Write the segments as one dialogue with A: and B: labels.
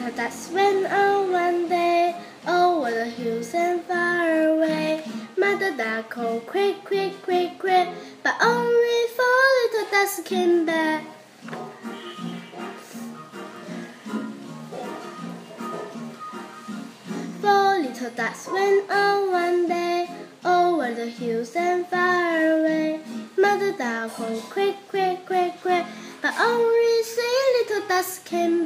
A: little ducks went on one day over the hills and far away. Mother duck called quick, quick, quick, quick, but only four little ducks came back. Four little ducks went on one oh, day over oh, the hills and far away. Mother duck called quick, quick, quick, quick, but only three little ducks came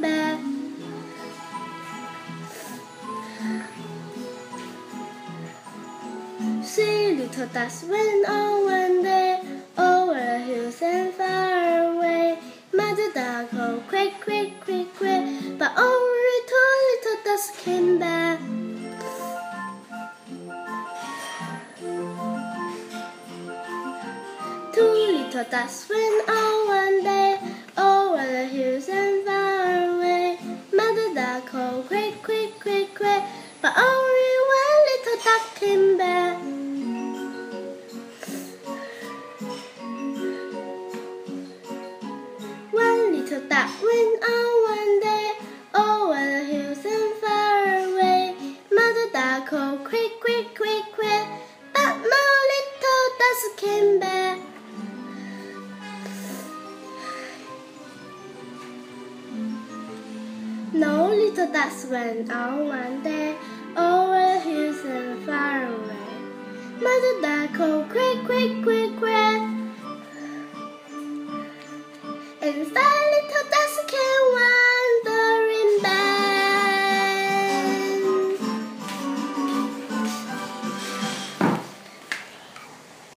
A: Three little ducks went on one day over hills and far away. Mother duck called oh, quick, quick, quick, quick, but only two little ducks came back. Two little ducks went on a star went on one day over the hills and far away. Mother duck called quick, quick, quick, quick, but no little ducks came back. No little ducks went on one day over the hills and far away. Mother duck called quick, quick, quick, quick. and.